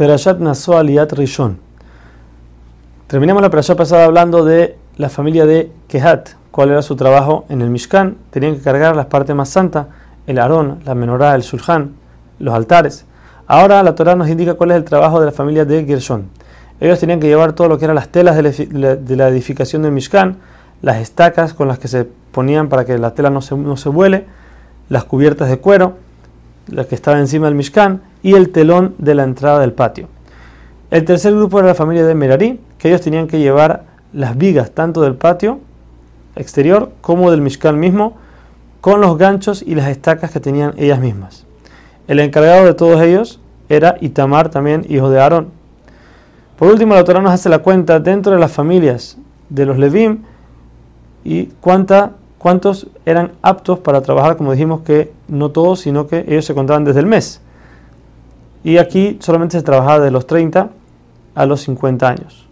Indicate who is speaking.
Speaker 1: Perashat Naso Aliyat Rishon. Terminamos la perashat pasada hablando de la familia de Kehat, cuál era su trabajo en el Mishkan. Tenían que cargar las partes más santas, el Aarón, la menorá, el Shulchan, los altares. Ahora la Torah nos indica cuál es el trabajo de la familia de Gershon. Ellos tenían que llevar todo lo que eran las telas de la edificación del Mishkan, las estacas con las que se ponían para que la tela no se, no se vuele, las cubiertas de cuero, la que estaba encima del Mishkan, y el telón de la entrada del patio. El tercer grupo era la familia de Merari, que ellos tenían que llevar las vigas tanto del patio exterior como del Mishkan mismo, con los ganchos y las estacas que tenían ellas mismas. El encargado de todos ellos era Itamar, también hijo de Aarón. Por último, la Torah nos hace la cuenta dentro de las familias de los Levim y cuánta, cuántos eran aptos para trabajar, como dijimos que no todos, sino que ellos se contaban desde el mes. Y aquí solamente se trabajaba de los 30 a los 50 años.